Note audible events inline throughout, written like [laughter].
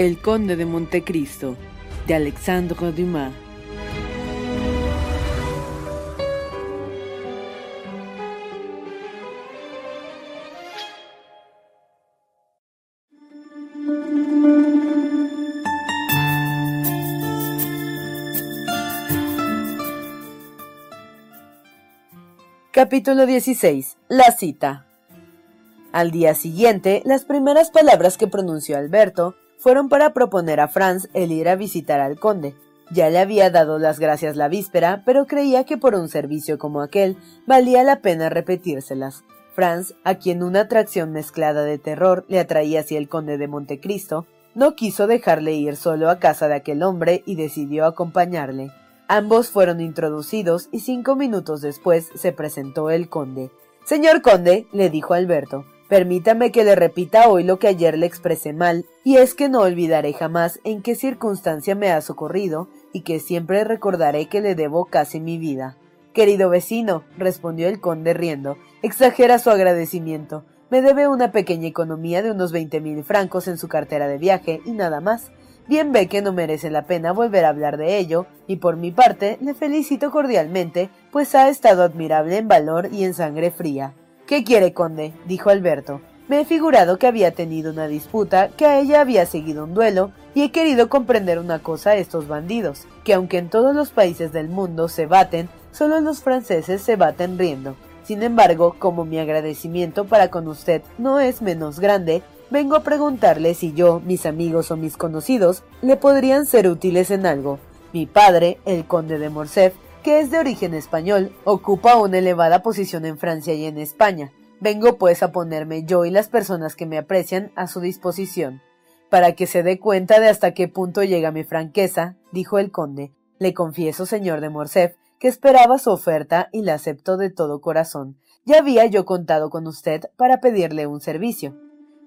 El Conde de Montecristo, de Alexandre Dumas. Capítulo 16. La cita. Al día siguiente, las primeras palabras que pronunció Alberto fueron para proponer a Franz el ir a visitar al conde. Ya le había dado las gracias la víspera, pero creía que por un servicio como aquel valía la pena repetírselas. Franz, a quien una atracción mezclada de terror le atraía hacia el conde de Montecristo, no quiso dejarle ir solo a casa de aquel hombre y decidió acompañarle. Ambos fueron introducidos y cinco minutos después se presentó el conde. Señor conde, le dijo Alberto, permítame que le repita hoy lo que ayer le expresé mal, y es que no olvidaré jamás en qué circunstancia me ha socorrido y que siempre recordaré que le debo casi mi vida. Querido vecino, respondió el conde riendo, exagera su agradecimiento. Me debe una pequeña economía de unos veinte mil francos en su cartera de viaje y nada más. Bien ve que no merece la pena volver a hablar de ello, y por mi parte le felicito cordialmente, pues ha estado admirable en valor y en sangre fría. ¿Qué quiere, conde? dijo Alberto. Me he figurado que había tenido una disputa, que a ella había seguido un duelo, y he querido comprender una cosa a estos bandidos, que aunque en todos los países del mundo se baten, solo los franceses se baten riendo. Sin embargo, como mi agradecimiento para con usted no es menos grande, Vengo a preguntarle si yo, mis amigos o mis conocidos le podrían ser útiles en algo. Mi padre, el conde de Morcerf, que es de origen español, ocupa una elevada posición en Francia y en España. Vengo pues a ponerme yo y las personas que me aprecian a su disposición. Para que se dé cuenta de hasta qué punto llega mi franqueza, dijo el conde, le confieso, señor de Morcerf, que esperaba su oferta y la acepto de todo corazón. Ya había yo contado con usted para pedirle un servicio.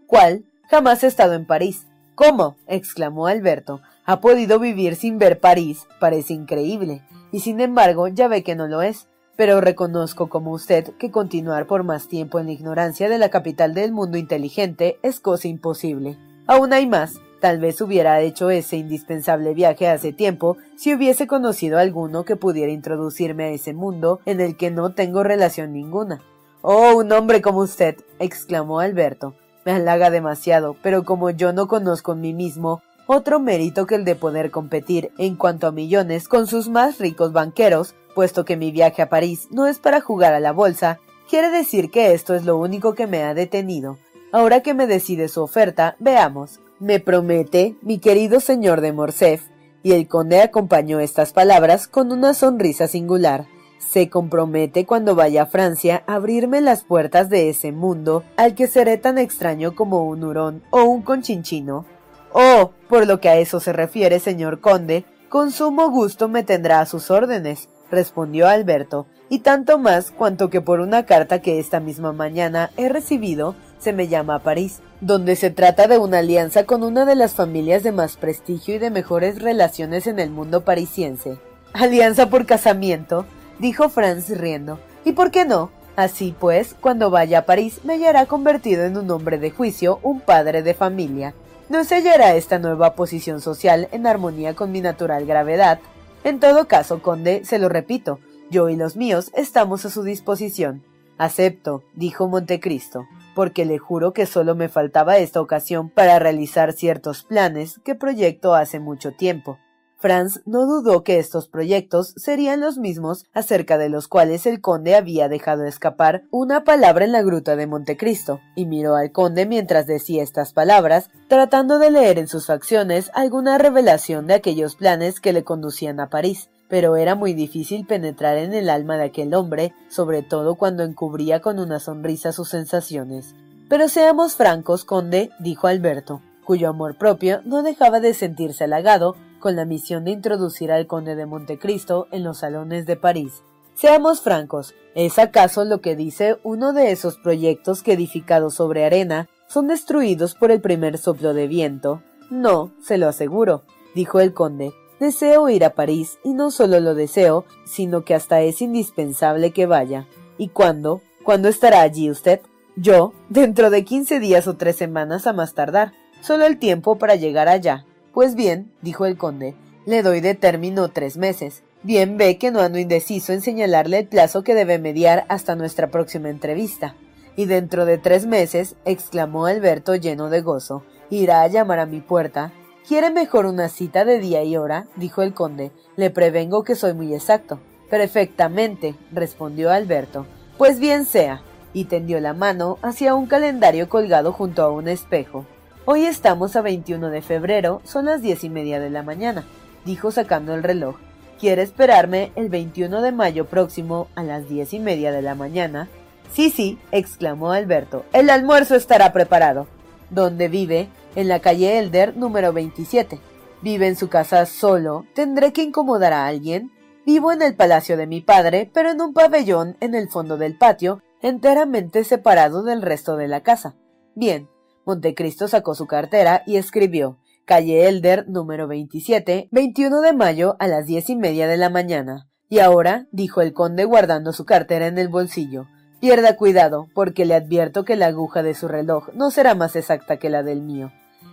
¿Cuál? Jamás he estado en París. ¿Cómo? exclamó Alberto. ¿Ha podido vivir sin ver París? Parece increíble. Y sin embargo, ya ve que no lo es. Pero reconozco como usted que continuar por más tiempo en la ignorancia de la capital del mundo inteligente es cosa imposible. Aún hay más. Tal vez hubiera hecho ese indispensable viaje hace tiempo si hubiese conocido a alguno que pudiera introducirme a ese mundo en el que no tengo relación ninguna. Oh, un hombre como usted. exclamó Alberto me halaga demasiado, pero como yo no conozco en mí mismo otro mérito que el de poder competir en cuanto a millones con sus más ricos banqueros, puesto que mi viaje a París no es para jugar a la bolsa, quiere decir que esto es lo único que me ha detenido. Ahora que me decide su oferta, veamos. Me promete, mi querido señor de Morcerf, y el conde acompañó estas palabras con una sonrisa singular se compromete cuando vaya a Francia a abrirme las puertas de ese mundo al que seré tan extraño como un hurón o un conchinchino. Oh, por lo que a eso se refiere, señor conde, con sumo gusto me tendrá a sus órdenes, respondió Alberto, y tanto más cuanto que por una carta que esta misma mañana he recibido se me llama a París, donde se trata de una alianza con una de las familias de más prestigio y de mejores relaciones en el mundo parisiense. Alianza por casamiento, dijo Franz riendo. ¿Y por qué no? Así pues, cuando vaya a París me hallará convertido en un hombre de juicio, un padre de familia. ¿No se hallará esta nueva posición social en armonía con mi natural gravedad? En todo caso, conde, se lo repito, yo y los míos estamos a su disposición. Acepto, dijo Montecristo, porque le juro que solo me faltaba esta ocasión para realizar ciertos planes que proyecto hace mucho tiempo. Franz no dudó que estos proyectos serían los mismos acerca de los cuales el conde había dejado escapar una palabra en la gruta de Montecristo, y miró al conde mientras decía estas palabras, tratando de leer en sus facciones alguna revelación de aquellos planes que le conducían a París pero era muy difícil penetrar en el alma de aquel hombre, sobre todo cuando encubría con una sonrisa sus sensaciones. Pero seamos francos, conde, dijo Alberto, cuyo amor propio no dejaba de sentirse halagado con la misión de introducir al conde de Montecristo en los salones de París. Seamos francos, ¿es acaso lo que dice uno de esos proyectos que edificados sobre arena son destruidos por el primer soplo de viento? No, se lo aseguro, dijo el conde, Deseo ir a París y no solo lo deseo, sino que hasta es indispensable que vaya. ¿Y cuándo? ¿Cuándo estará allí usted? Yo, dentro de quince días o tres semanas a más tardar. Solo el tiempo para llegar allá. Pues bien, dijo el conde, le doy de término tres meses. Bien ve que no ando indeciso en señalarle el plazo que debe mediar hasta nuestra próxima entrevista. Y dentro de tres meses, exclamó Alberto lleno de gozo, irá a llamar a mi puerta ¿Quiere mejor una cita de día y hora? dijo el conde. Le prevengo que soy muy exacto. Perfectamente, respondió Alberto. Pues bien sea, y tendió la mano hacia un calendario colgado junto a un espejo. Hoy estamos a 21 de febrero, son las diez y media de la mañana, dijo sacando el reloj. ¿Quiere esperarme el 21 de mayo próximo a las diez y media de la mañana? Sí, sí, exclamó Alberto. El almuerzo estará preparado. ¿Dónde vive? en la calle Elder número 27. Vive en su casa solo. ¿Tendré que incomodar a alguien? Vivo en el palacio de mi padre, pero en un pabellón en el fondo del patio, enteramente separado del resto de la casa. Bien. Montecristo sacó su cartera y escribió Calle Elder número 27, 21 de mayo a las diez y media de la mañana. Y ahora, dijo el conde guardando su cartera en el bolsillo, pierda cuidado, porque le advierto que la aguja de su reloj no será más exacta que la del mío.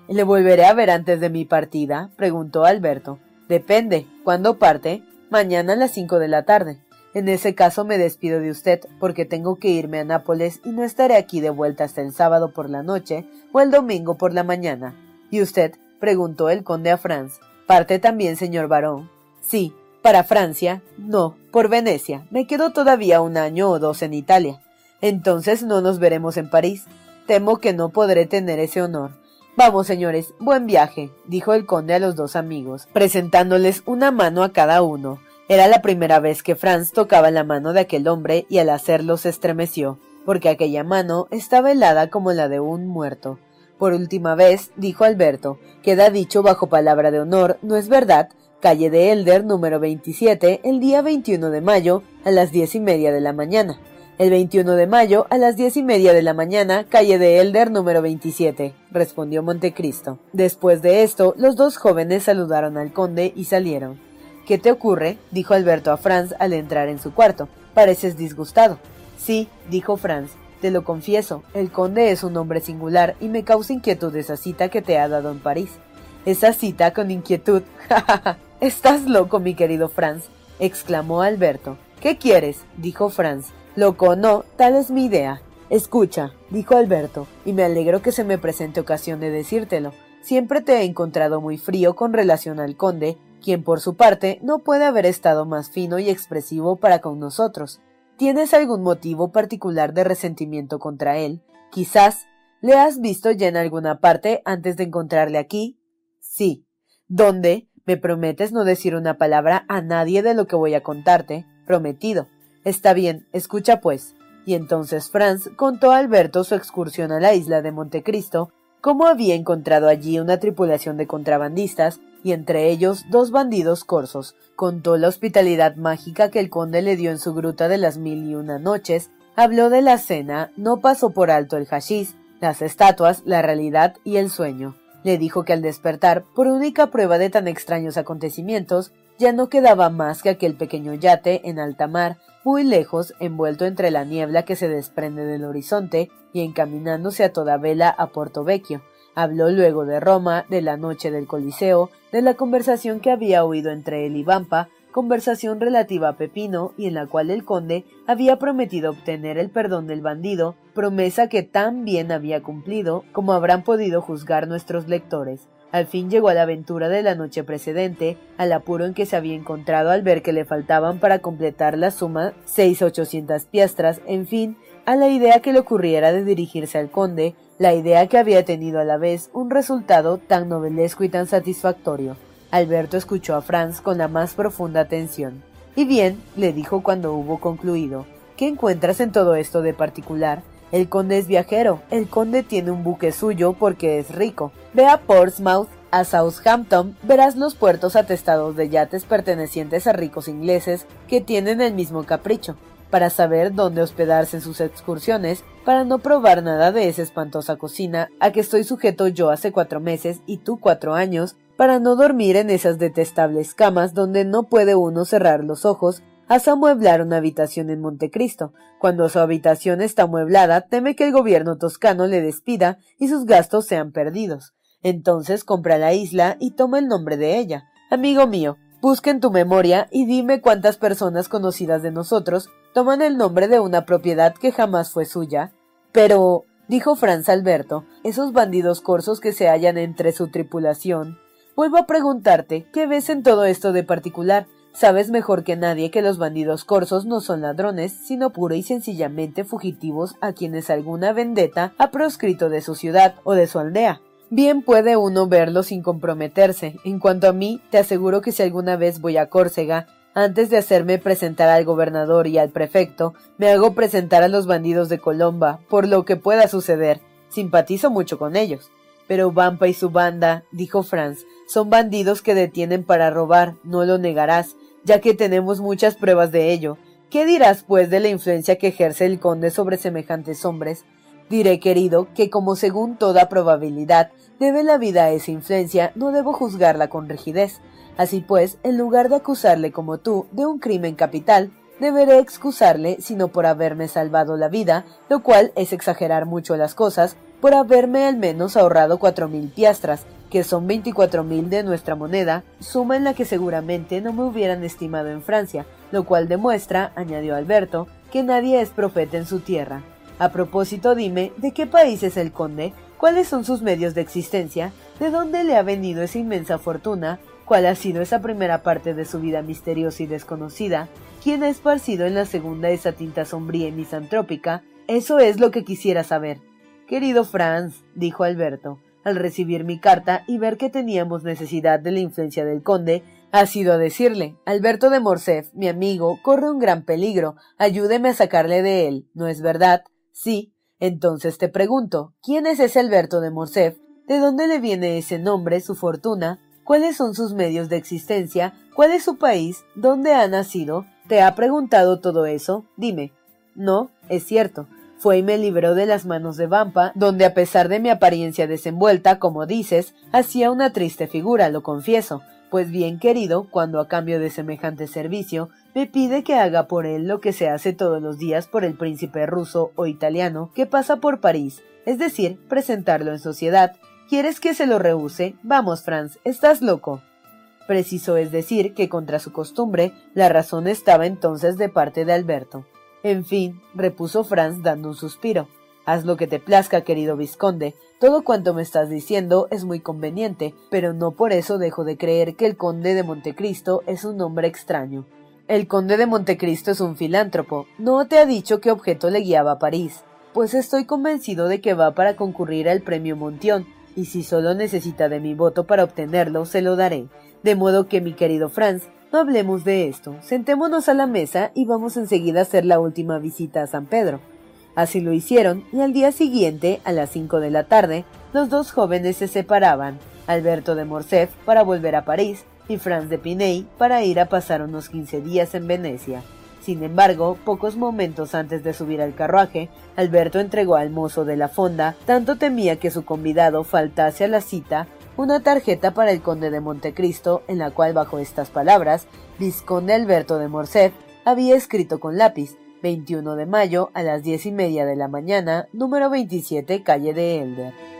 ¿Le volveré a ver antes de mi partida? preguntó Alberto. Depende. ¿Cuándo parte? Mañana a las cinco de la tarde. En ese caso me despido de usted, porque tengo que irme a Nápoles y no estaré aquí de vuelta hasta el sábado por la noche o el domingo por la mañana. ¿Y usted? preguntó el conde a Franz. ¿Parte también, señor barón? Sí. ¿Para Francia? No, por Venecia. Me quedo todavía un año o dos en Italia. Entonces no nos veremos en París. Temo que no podré tener ese honor. Vamos, señores, buen viaje, dijo el conde a los dos amigos, presentándoles una mano a cada uno. Era la primera vez que Franz tocaba la mano de aquel hombre y al hacerlo se estremeció, porque aquella mano estaba helada como la de un muerto. Por última vez, dijo Alberto, queda dicho bajo palabra de honor, ¿no es verdad? Calle de Elder, número 27, el día 21 de mayo, a las diez y media de la mañana el 21 de mayo a las diez y media de la mañana, calle de Elder número 27, respondió Montecristo. Después de esto, los dos jóvenes saludaron al conde y salieron. ¿Qué te ocurre? dijo Alberto a Franz al entrar en su cuarto. Pareces disgustado. Sí, dijo Franz. Te lo confieso, el conde es un hombre singular y me causa inquietud esa cita que te ha dado en París. Esa cita con inquietud. [laughs] Estás loco, mi querido Franz, exclamó Alberto. ¿Qué quieres? dijo Franz. Loco no, tal es mi idea. Escucha, dijo Alberto, y me alegro que se me presente ocasión de decírtelo. Siempre te he encontrado muy frío con relación al conde, quien por su parte no puede haber estado más fino y expresivo para con nosotros. ¿Tienes algún motivo particular de resentimiento contra él? Quizás. ¿Le has visto ya en alguna parte antes de encontrarle aquí? Sí. ¿Dónde? ¿Me prometes no decir una palabra a nadie de lo que voy a contarte? Prometido. Está bien, escucha pues. Y entonces Franz contó a Alberto su excursión a la isla de Montecristo, cómo había encontrado allí una tripulación de contrabandistas y entre ellos dos bandidos corsos. Contó la hospitalidad mágica que el conde le dio en su gruta de las mil y una noches, habló de la cena, no pasó por alto el hashish, las estatuas, la realidad y el sueño. Le dijo que al despertar, por única prueba de tan extraños acontecimientos, ya no quedaba más que aquel pequeño yate en alta mar, muy lejos, envuelto entre la niebla que se desprende del horizonte y encaminándose a toda vela a Porto Vecchio. Habló luego de Roma, de la noche del Coliseo, de la conversación que había oído entre él y Vampa, conversación relativa a Pepino y en la cual el conde había prometido obtener el perdón del bandido, promesa que tan bien había cumplido como habrán podido juzgar nuestros lectores. Al fin llegó a la aventura de la noche precedente, al apuro en que se había encontrado al ver que le faltaban para completar la suma seis ochocientas piastras, en fin, a la idea que le ocurriera de dirigirse al conde, la idea que había tenido a la vez un resultado tan novelesco y tan satisfactorio. Alberto escuchó a Franz con la más profunda atención. Y bien, le dijo cuando hubo concluido, ¿qué encuentras en todo esto de particular? El conde es viajero, el conde tiene un buque suyo porque es rico. Ve a Portsmouth, a Southampton, verás los puertos atestados de yates pertenecientes a ricos ingleses que tienen el mismo capricho, para saber dónde hospedarse en sus excursiones, para no probar nada de esa espantosa cocina a que estoy sujeto yo hace cuatro meses y tú cuatro años, para no dormir en esas detestables camas donde no puede uno cerrar los ojos hasta amueblar una habitación en Montecristo. Cuando su habitación está amueblada, teme que el gobierno toscano le despida y sus gastos sean perdidos. Entonces compra la isla y toma el nombre de ella. Amigo mío, busca en tu memoria y dime cuántas personas conocidas de nosotros toman el nombre de una propiedad que jamás fue suya. Pero, dijo Franz Alberto, esos bandidos corsos que se hallan entre su tripulación, Vuelvo a preguntarte, ¿qué ves en todo esto de particular? Sabes mejor que nadie que los bandidos corsos no son ladrones, sino pura y sencillamente fugitivos a quienes alguna vendetta ha proscrito de su ciudad o de su aldea. Bien puede uno verlo sin comprometerse. En cuanto a mí, te aseguro que si alguna vez voy a Córcega, antes de hacerme presentar al gobernador y al prefecto, me hago presentar a los bandidos de Colomba, por lo que pueda suceder. Simpatizo mucho con ellos. Pero Vampa y su banda, dijo Franz, son bandidos que detienen para robar, no lo negarás, ya que tenemos muchas pruebas de ello. ¿Qué dirás, pues, de la influencia que ejerce el conde sobre semejantes hombres? Diré, querido, que como según toda probabilidad debe la vida a esa influencia, no debo juzgarla con rigidez. Así pues, en lugar de acusarle como tú de un crimen capital, deberé excusarle, sino por haberme salvado la vida, lo cual es exagerar mucho las cosas, por haberme al menos ahorrado cuatro mil piastras, que son veinticuatro mil de nuestra moneda, suma en la que seguramente no me hubieran estimado en Francia, lo cual demuestra, añadió Alberto, que nadie es profeta en su tierra. A propósito, dime, ¿de qué país es el conde? ¿Cuáles son sus medios de existencia? ¿De dónde le ha venido esa inmensa fortuna? ¿Cuál ha sido esa primera parte de su vida misteriosa y desconocida? ¿Quién ha esparcido en la segunda esa tinta sombría y misantrópica? Eso es lo que quisiera saber. Querido Franz, dijo Alberto, al recibir mi carta y ver que teníamos necesidad de la influencia del conde, ha sido a decirle Alberto de Morcerf, mi amigo, corre un gran peligro, ayúdeme a sacarle de él, ¿no es verdad? Sí. Entonces te pregunto, ¿quién es ese Alberto de Morcerf? ¿De dónde le viene ese nombre, su fortuna? ¿Cuáles son sus medios de existencia? ¿Cuál es su país? ¿Dónde ha nacido? ¿Te ha preguntado todo eso? Dime. No, es cierto. Fue y me libró de las manos de Vampa, donde a pesar de mi apariencia desenvuelta, como dices, hacía una triste figura, lo confieso, pues bien querido, cuando a cambio de semejante servicio, me pide que haga por él lo que se hace todos los días por el príncipe ruso o italiano que pasa por París, es decir, presentarlo en sociedad. ¿Quieres que se lo rehúse? Vamos, Franz, estás loco. Preciso es decir que contra su costumbre, la razón estaba entonces de parte de Alberto. En fin, repuso Franz dando un suspiro. Haz lo que te plazca, querido vizconde. Todo cuanto me estás diciendo es muy conveniente, pero no por eso dejo de creer que el conde de Montecristo es un hombre extraño. El conde de Montecristo es un filántropo. No te ha dicho qué objeto le guiaba a París. Pues estoy convencido de que va para concurrir al premio Montión, y si solo necesita de mi voto para obtenerlo, se lo daré. De modo que, mi querido Franz, no hablemos de esto, sentémonos a la mesa y vamos enseguida a hacer la última visita a San Pedro. Así lo hicieron, y al día siguiente, a las cinco de la tarde, los dos jóvenes se separaban, Alberto de Morcerf para volver a París y Franz de Piney para ir a pasar unos quince días en Venecia. Sin embargo, pocos momentos antes de subir al carruaje, Alberto entregó al mozo de la fonda, tanto temía que su convidado faltase a la cita, una tarjeta para el conde de Montecristo, en la cual bajo estas palabras, Visconde Alberto de Morcerf había escrito con lápiz, 21 de mayo a las diez y media de la mañana, número 27, calle de Elder.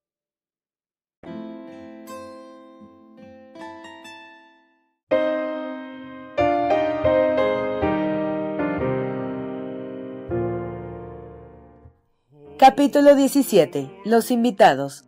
Capítulo 17. Los invitados.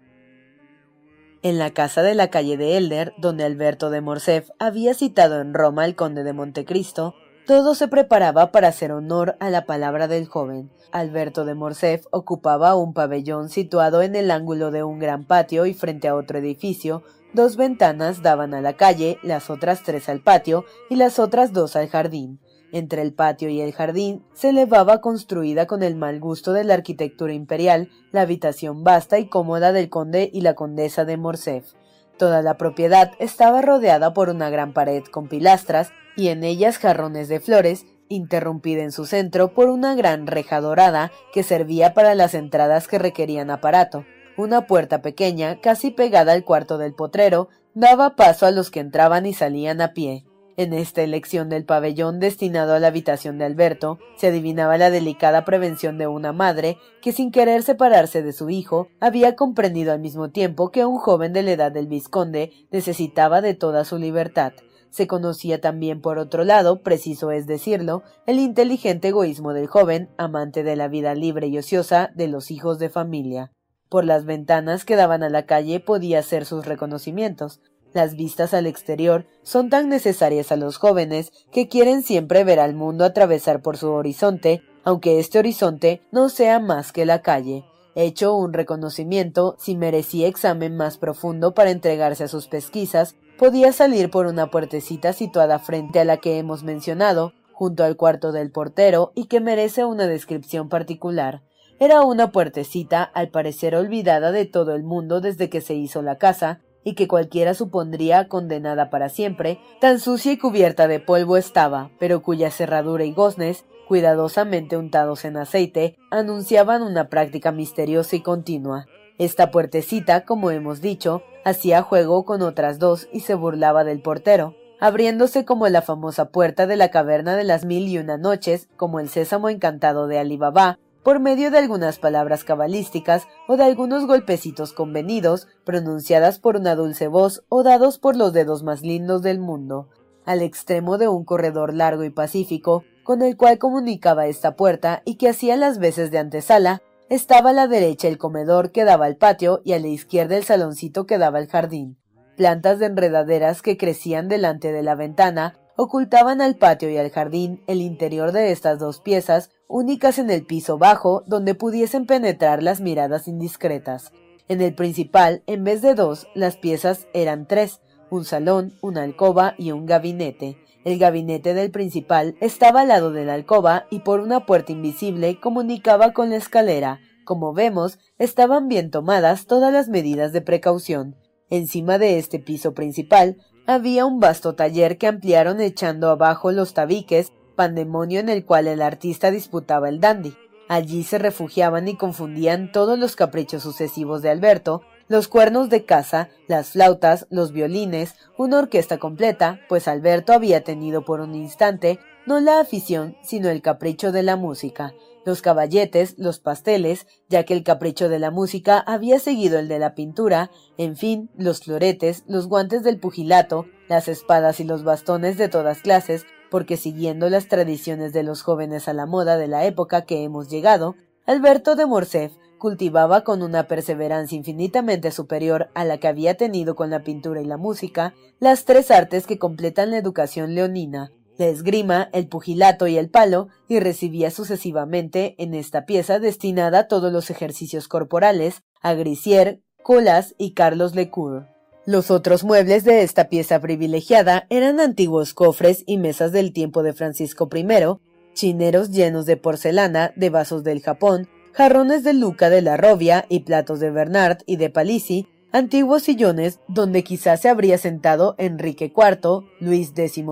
En la casa de la calle de Elder, donde Alberto de Morcerf había citado en Roma al conde de Montecristo, todo se preparaba para hacer honor a la palabra del joven. Alberto de Morcerf ocupaba un pabellón situado en el ángulo de un gran patio y frente a otro edificio. Dos ventanas daban a la calle, las otras tres al patio y las otras dos al jardín. Entre el patio y el jardín se elevaba construida con el mal gusto de la arquitectura imperial la habitación vasta y cómoda del conde y la condesa de Morcerf. Toda la propiedad estaba rodeada por una gran pared con pilastras y en ellas jarrones de flores, interrumpida en su centro por una gran reja dorada que servía para las entradas que requerían aparato. Una puerta pequeña, casi pegada al cuarto del potrero, daba paso a los que entraban y salían a pie. En esta elección del pabellón destinado a la habitación de Alberto, se adivinaba la delicada prevención de una madre que sin querer separarse de su hijo, había comprendido al mismo tiempo que un joven de la edad del vizconde necesitaba de toda su libertad. Se conocía también por otro lado, preciso es decirlo, el inteligente egoísmo del joven, amante de la vida libre y ociosa de los hijos de familia. Por las ventanas que daban a la calle podía hacer sus reconocimientos, las vistas al exterior son tan necesarias a los jóvenes que quieren siempre ver al mundo atravesar por su horizonte, aunque este horizonte no sea más que la calle. Hecho un reconocimiento, si merecía examen más profundo para entregarse a sus pesquisas, podía salir por una puertecita situada frente a la que hemos mencionado, junto al cuarto del portero y que merece una descripción particular. Era una puertecita al parecer olvidada de todo el mundo desde que se hizo la casa, y que cualquiera supondría condenada para siempre, tan sucia y cubierta de polvo estaba, pero cuya cerradura y goznes, cuidadosamente untados en aceite, anunciaban una práctica misteriosa y continua. Esta puertecita, como hemos dicho, hacía juego con otras dos y se burlaba del portero, abriéndose como la famosa puerta de la caverna de las mil y una noches, como el sésamo encantado de Ali Baba, por medio de algunas palabras cabalísticas o de algunos golpecitos convenidos, pronunciadas por una dulce voz o dados por los dedos más lindos del mundo, al extremo de un corredor largo y pacífico, con el cual comunicaba esta puerta y que hacía las veces de antesala, estaba a la derecha el comedor que daba al patio y a la izquierda el saloncito que daba al jardín. Plantas de enredaderas que crecían delante de la ventana ocultaban al patio y al jardín el interior de estas dos piezas únicas en el piso bajo donde pudiesen penetrar las miradas indiscretas. En el principal, en vez de dos, las piezas eran tres, un salón, una alcoba y un gabinete. El gabinete del principal estaba al lado de la alcoba y por una puerta invisible comunicaba con la escalera. Como vemos, estaban bien tomadas todas las medidas de precaución. Encima de este piso principal había un vasto taller que ampliaron echando abajo los tabiques pandemonio en el cual el artista disputaba el dandy. Allí se refugiaban y confundían todos los caprichos sucesivos de Alberto, los cuernos de caza, las flautas, los violines, una orquesta completa, pues Alberto había tenido por un instante no la afición, sino el capricho de la música, los caballetes, los pasteles, ya que el capricho de la música había seguido el de la pintura, en fin, los floretes, los guantes del pugilato, las espadas y los bastones de todas clases, porque siguiendo las tradiciones de los jóvenes a la moda de la época que hemos llegado, Alberto de Morcerf cultivaba con una perseverancia infinitamente superior a la que había tenido con la pintura y la música las tres artes que completan la educación leonina, la esgrima, el pugilato y el palo, y recibía sucesivamente en esta pieza destinada a todos los ejercicios corporales a Grisier, Colas y Carlos Lecour. Los otros muebles de esta pieza privilegiada eran antiguos cofres y mesas del tiempo de Francisco I, chineros llenos de porcelana, de vasos del Japón, jarrones de Luca de la Robia y platos de Bernard y de Palisi, antiguos sillones donde quizás se habría sentado Enrique IV, Luis XIII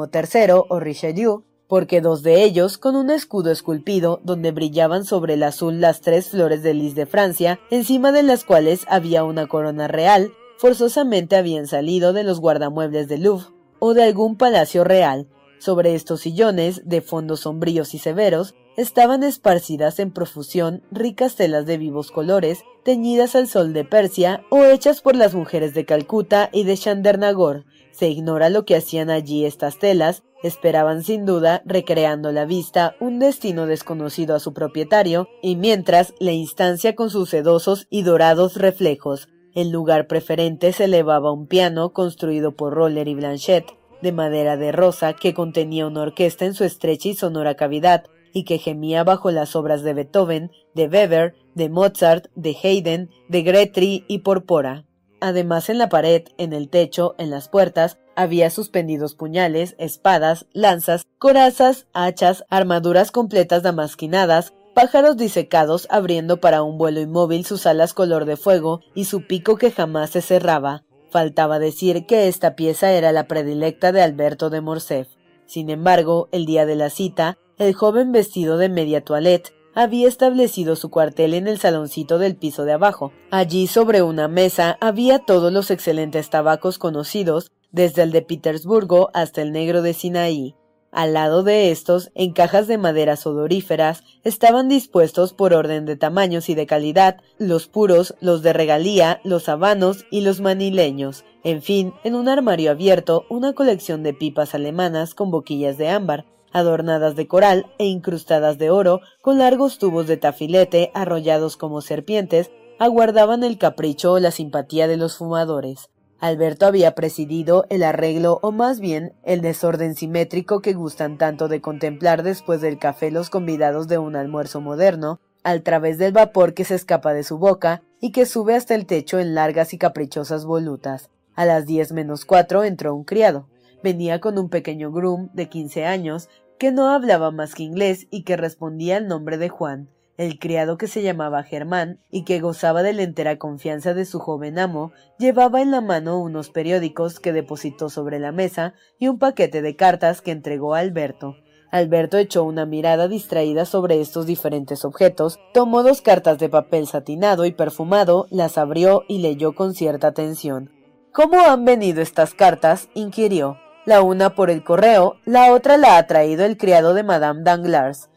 o Richelieu, porque dos de ellos, con un escudo esculpido donde brillaban sobre el azul las tres flores de lis de Francia, encima de las cuales había una corona real, forzosamente habían salido de los guardamuebles del Louvre o de algún palacio real. Sobre estos sillones, de fondos sombríos y severos, estaban esparcidas en profusión ricas telas de vivos colores, teñidas al sol de Persia o hechas por las mujeres de Calcuta y de Chandernagor. Se ignora lo que hacían allí estas telas, esperaban sin duda, recreando la vista, un destino desconocido a su propietario, y mientras la instancia con sus sedosos y dorados reflejos, en lugar preferente se elevaba un piano construido por Roller y Blanchet, de madera de rosa, que contenía una orquesta en su estrecha y sonora cavidad, y que gemía bajo las obras de Beethoven, de Weber, de Mozart, de Haydn, de Gretry y Porpora. Además, en la pared, en el techo, en las puertas, había suspendidos puñales, espadas, lanzas, corazas, hachas, armaduras completas damasquinadas, pájaros disecados abriendo para un vuelo inmóvil sus alas color de fuego y su pico que jamás se cerraba. Faltaba decir que esta pieza era la predilecta de Alberto de Morcerf. Sin embargo, el día de la cita, el joven vestido de media toilette había establecido su cuartel en el saloncito del piso de abajo. Allí sobre una mesa había todos los excelentes tabacos conocidos, desde el de Petersburgo hasta el negro de Sinaí. Al lado de estos, en cajas de maderas odoríferas, estaban dispuestos por orden de tamaños y de calidad los puros, los de regalía, los habanos y los manileños. En fin, en un armario abierto, una colección de pipas alemanas con boquillas de ámbar, adornadas de coral e incrustadas de oro, con largos tubos de tafilete arrollados como serpientes, aguardaban el capricho o la simpatía de los fumadores. Alberto había presidido el arreglo o más bien el desorden simétrico que gustan tanto de contemplar después del café los convidados de un almuerzo moderno, al través del vapor que se escapa de su boca y que sube hasta el techo en largas y caprichosas volutas. A las diez menos cuatro entró un criado. Venía con un pequeño groom de quince años que no hablaba más que inglés y que respondía al nombre de Juan el criado que se llamaba Germán y que gozaba de la entera confianza de su joven amo, llevaba en la mano unos periódicos que depositó sobre la mesa y un paquete de cartas que entregó a Alberto. Alberto echó una mirada distraída sobre estos diferentes objetos, tomó dos cartas de papel satinado y perfumado, las abrió y leyó con cierta atención. ¿Cómo han venido estas cartas? inquirió. La una por el correo, la otra la ha traído el criado de Madame Danglars.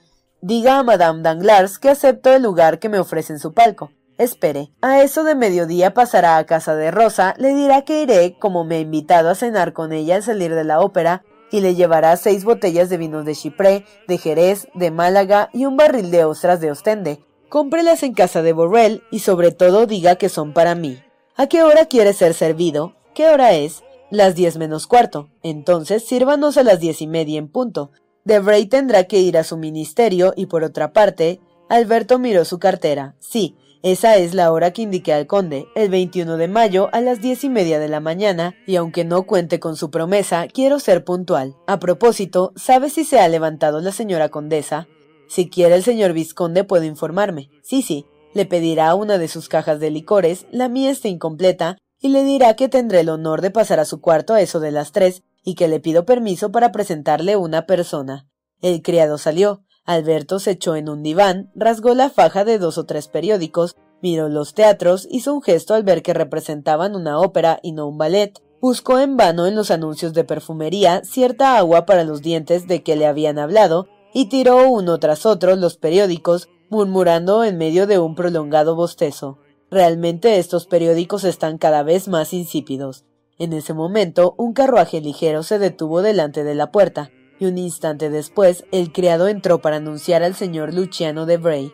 Diga a Madame Danglars que acepto el lugar que me ofrece en su palco. Espere, a eso de mediodía pasará a casa de Rosa, le dirá que iré, como me ha invitado a cenar con ella al salir de la ópera, y le llevará seis botellas de vinos de Chypré, de Jerez, de Málaga y un barril de ostras de Ostende. Cómprelas en casa de Borrell y sobre todo diga que son para mí. ¿A qué hora quiere ser servido? ¿Qué hora es? Las diez menos cuarto. Entonces sírvanos a las diez y media en punto. Debray tendrá que ir a su ministerio y por otra parte, Alberto miró su cartera. Sí, esa es la hora que indiqué al conde, el 21 de mayo a las diez y media de la mañana, y aunque no cuente con su promesa, quiero ser puntual. A propósito, ¿sabe si se ha levantado la señora condesa? Si quiere el señor vizconde puedo informarme. Sí, sí, le pedirá una de sus cajas de licores, la mía está incompleta, y le dirá que tendré el honor de pasar a su cuarto a eso de las tres y que le pido permiso para presentarle una persona. El criado salió. Alberto se echó en un diván, rasgó la faja de dos o tres periódicos, miró los teatros, hizo un gesto al ver que representaban una ópera y no un ballet, buscó en vano en los anuncios de perfumería cierta agua para los dientes de que le habían hablado, y tiró uno tras otro los periódicos, murmurando en medio de un prolongado bostezo. Realmente estos periódicos están cada vez más insípidos. En ese momento, un carruaje ligero se detuvo delante de la puerta, y un instante después el criado entró para anunciar al señor Luciano de Bray,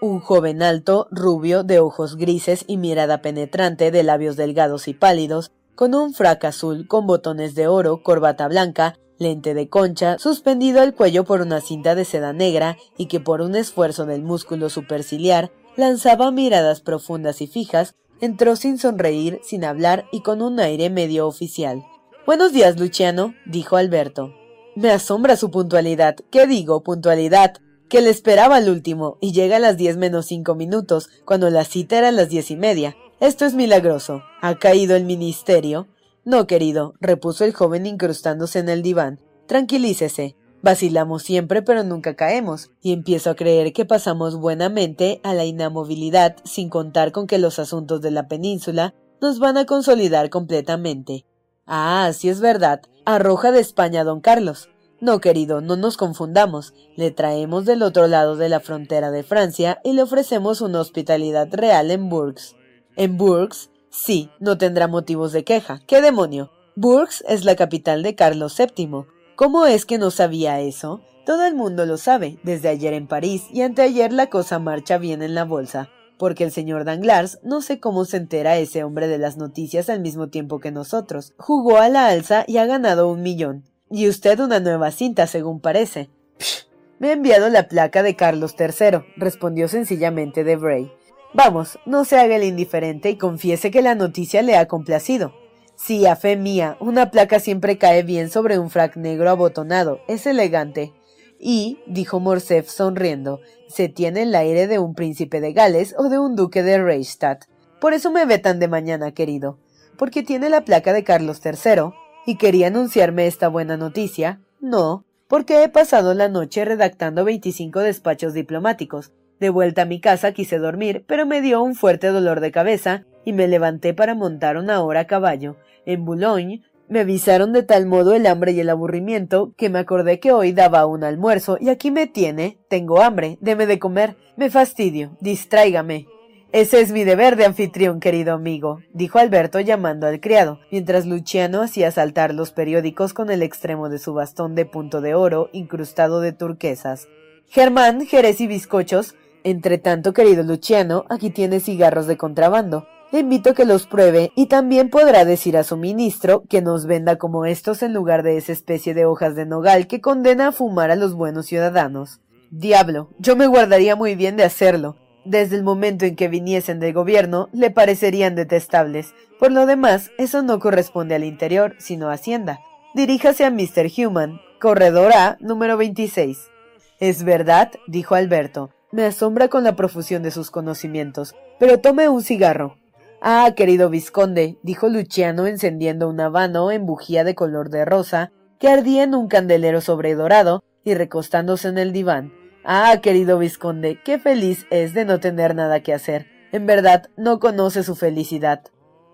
un joven alto, rubio, de ojos grises y mirada penetrante, de labios delgados y pálidos, con un frac azul con botones de oro, corbata blanca, lente de concha, suspendido al cuello por una cinta de seda negra y que por un esfuerzo del músculo superciliar lanzaba miradas profundas y fijas, entró sin sonreír, sin hablar y con un aire medio oficial. Buenos días, Luciano, dijo Alberto. Me asombra su puntualidad. ¿Qué digo, puntualidad? Que le esperaba al último, y llega a las diez menos cinco minutos, cuando la cita era a las diez y media. Esto es milagroso. ¿Ha caído el ministerio? No, querido, repuso el joven incrustándose en el diván. Tranquilícese. Vacilamos siempre, pero nunca caemos, y empiezo a creer que pasamos buenamente a la inamovilidad sin contar con que los asuntos de la península nos van a consolidar completamente. Ah, sí es verdad. Arroja de España don Carlos. No, querido, no nos confundamos. Le traemos del otro lado de la frontera de Francia y le ofrecemos una hospitalidad real en Bourges. En Bourges, sí, no tendrá motivos de queja. ¿Qué demonio? Bourges es la capital de Carlos VII. ¿Cómo es que no sabía eso? Todo el mundo lo sabe, desde ayer en París y anteayer la cosa marcha bien en la bolsa, porque el señor Danglars no sé cómo se entera ese hombre de las noticias al mismo tiempo que nosotros. Jugó a la alza y ha ganado un millón. Y usted una nueva cinta, según parece. me ha enviado la placa de Carlos III, respondió sencillamente Debray. Vamos, no se haga el indiferente y confiese que la noticia le ha complacido. Sí, a fe mía, una placa siempre cae bien sobre un frac negro abotonado, es elegante. Y, dijo Morcerf sonriendo, se tiene el aire de un príncipe de Gales o de un duque de Reichstadt. Por eso me ve tan de mañana, querido. Porque tiene la placa de Carlos III. ¿Y quería anunciarme esta buena noticia? No, porque he pasado la noche redactando veinticinco despachos diplomáticos, de vuelta a mi casa quise dormir, pero me dio un fuerte dolor de cabeza y me levanté para montar una hora a caballo. En Boulogne me avisaron de tal modo el hambre y el aburrimiento que me acordé que hoy daba un almuerzo y aquí me tiene. Tengo hambre, deme de comer. Me fastidio, distráigame. Ese es mi deber de anfitrión, querido amigo, dijo Alberto llamando al criado, mientras Luciano hacía saltar los periódicos con el extremo de su bastón de punto de oro incrustado de turquesas. Germán, Jerez y bizcochos entre tanto, querido Luciano, aquí tiene cigarros de contrabando. Invito a que los pruebe y también podrá decir a su ministro que nos venda como estos en lugar de esa especie de hojas de nogal que condena a fumar a los buenos ciudadanos. Diablo, yo me guardaría muy bien de hacerlo. Desde el momento en que viniesen del gobierno, le parecerían detestables. Por lo demás, eso no corresponde al interior, sino a Hacienda. Diríjase a Mr. Human, corredor A, número 26. Es verdad, dijo Alberto. Me asombra con la profusión de sus conocimientos. Pero tome un cigarro. Ah, querido vizconde, dijo Luciano encendiendo un habano en bujía de color de rosa que ardía en un candelero sobredorado y recostándose en el diván. Ah, querido vizconde, qué feliz es de no tener nada que hacer. En verdad, no conoce su felicidad.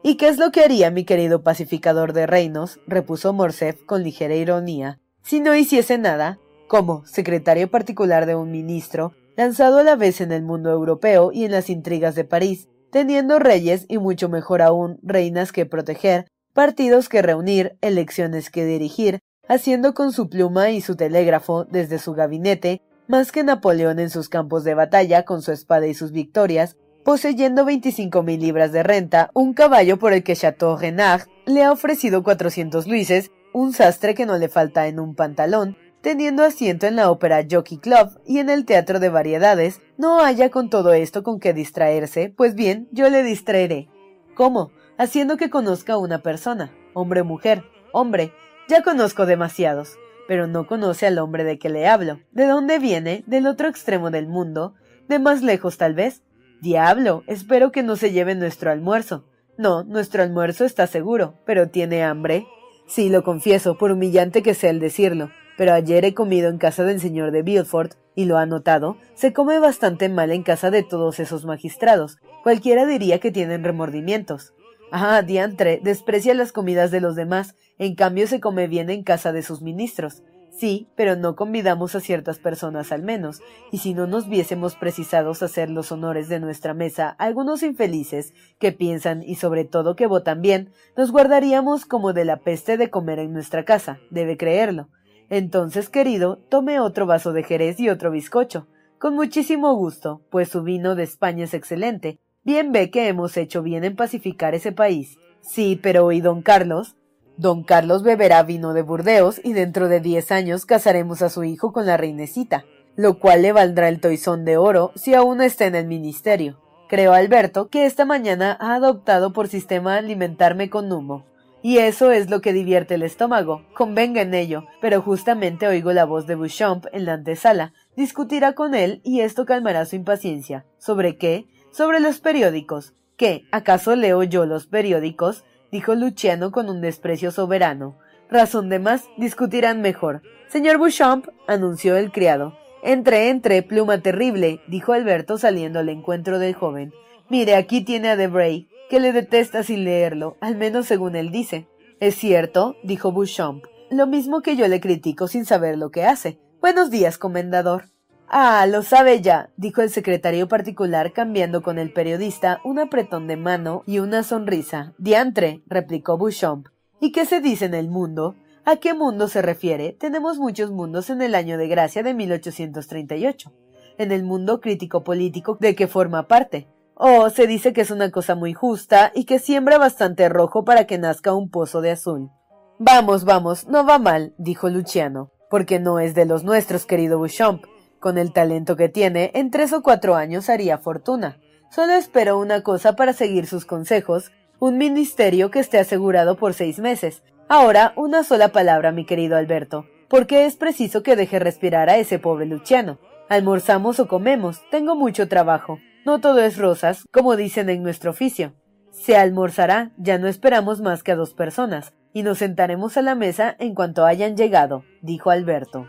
¿Y qué es lo que haría mi querido pacificador de reinos? repuso Morcerf con ligera ironía. Si no hiciese nada, como secretario particular de un ministro, lanzado a la vez en el mundo europeo y en las intrigas de París, teniendo reyes y mucho mejor aún reinas que proteger, partidos que reunir, elecciones que dirigir, haciendo con su pluma y su telégrafo desde su gabinete, más que Napoleón en sus campos de batalla con su espada y sus victorias, poseyendo veinticinco mil libras de renta, un caballo por el que Chateau Renard le ha ofrecido cuatrocientos luises, un sastre que no le falta en un pantalón, teniendo asiento en la ópera Jockey Club y en el teatro de variedades, no haya con todo esto con que distraerse, pues bien, yo le distraeré. ¿Cómo? Haciendo que conozca a una persona, hombre o mujer, hombre, ya conozco demasiados, pero no conoce al hombre de que le hablo. ¿De dónde viene? ¿Del otro extremo del mundo? ¿De más lejos tal vez? Diablo, espero que no se lleve nuestro almuerzo. No, nuestro almuerzo está seguro, pero ¿tiene hambre? Sí, lo confieso, por humillante que sea el decirlo pero ayer he comido en casa del señor de Villefort, y lo ha notado, se come bastante mal en casa de todos esos magistrados. Cualquiera diría que tienen remordimientos. Ah, diantre, desprecia las comidas de los demás, en cambio se come bien en casa de sus ministros. Sí, pero no convidamos a ciertas personas al menos, y si no nos viésemos precisados a hacer los honores de nuestra mesa algunos infelices que piensan y sobre todo que votan bien, nos guardaríamos como de la peste de comer en nuestra casa, debe creerlo. Entonces, querido, tome otro vaso de jerez y otro bizcocho. Con muchísimo gusto, pues su vino de España es excelente. Bien ve que hemos hecho bien en pacificar ese país. Sí, pero ¿y don Carlos? Don Carlos beberá vino de Burdeos y dentro de diez años casaremos a su hijo con la reinecita, lo cual le valdrá el toizón de oro si aún está en el ministerio. Creo, Alberto, que esta mañana ha adoptado por sistema alimentarme con humo. Y eso es lo que divierte el estómago, convenga en ello, pero justamente oigo la voz de Bouchamp en la antesala, discutirá con él y esto calmará su impaciencia. ¿Sobre qué? Sobre los periódicos. ¿Qué? ¿Acaso leo yo los periódicos? dijo Luciano con un desprecio soberano. Razón de más, discutirán mejor. Señor Bouchamp, anunció el criado. Entre, entre, pluma terrible, dijo Alberto saliendo al encuentro del joven. Mire, aquí tiene a Debray, que le detesta sin leerlo, al menos según él dice. Es cierto, dijo Bouchamp, lo mismo que yo le critico sin saber lo que hace. Buenos días, comendador. Ah, lo sabe ya, dijo el secretario particular cambiando con el periodista un apretón de mano y una sonrisa. Diantre, replicó Bouchamp. ¿Y qué se dice en el mundo? ¿A qué mundo se refiere? Tenemos muchos mundos en el año de gracia de 1838. En el mundo crítico político de que forma parte. Oh, se dice que es una cosa muy justa y que siembra bastante rojo para que nazca un pozo de azul. Vamos, vamos, no va mal, dijo Luciano, porque no es de los nuestros, querido Bouchamp. Con el talento que tiene, en tres o cuatro años haría fortuna. Solo espero una cosa para seguir sus consejos, un ministerio que esté asegurado por seis meses. Ahora, una sola palabra, mi querido Alberto, porque es preciso que deje respirar a ese pobre Luciano. Almorzamos o comemos, tengo mucho trabajo. No todo es rosas, como dicen en nuestro oficio. Se almorzará, ya no esperamos más que a dos personas, y nos sentaremos a la mesa en cuanto hayan llegado, dijo Alberto.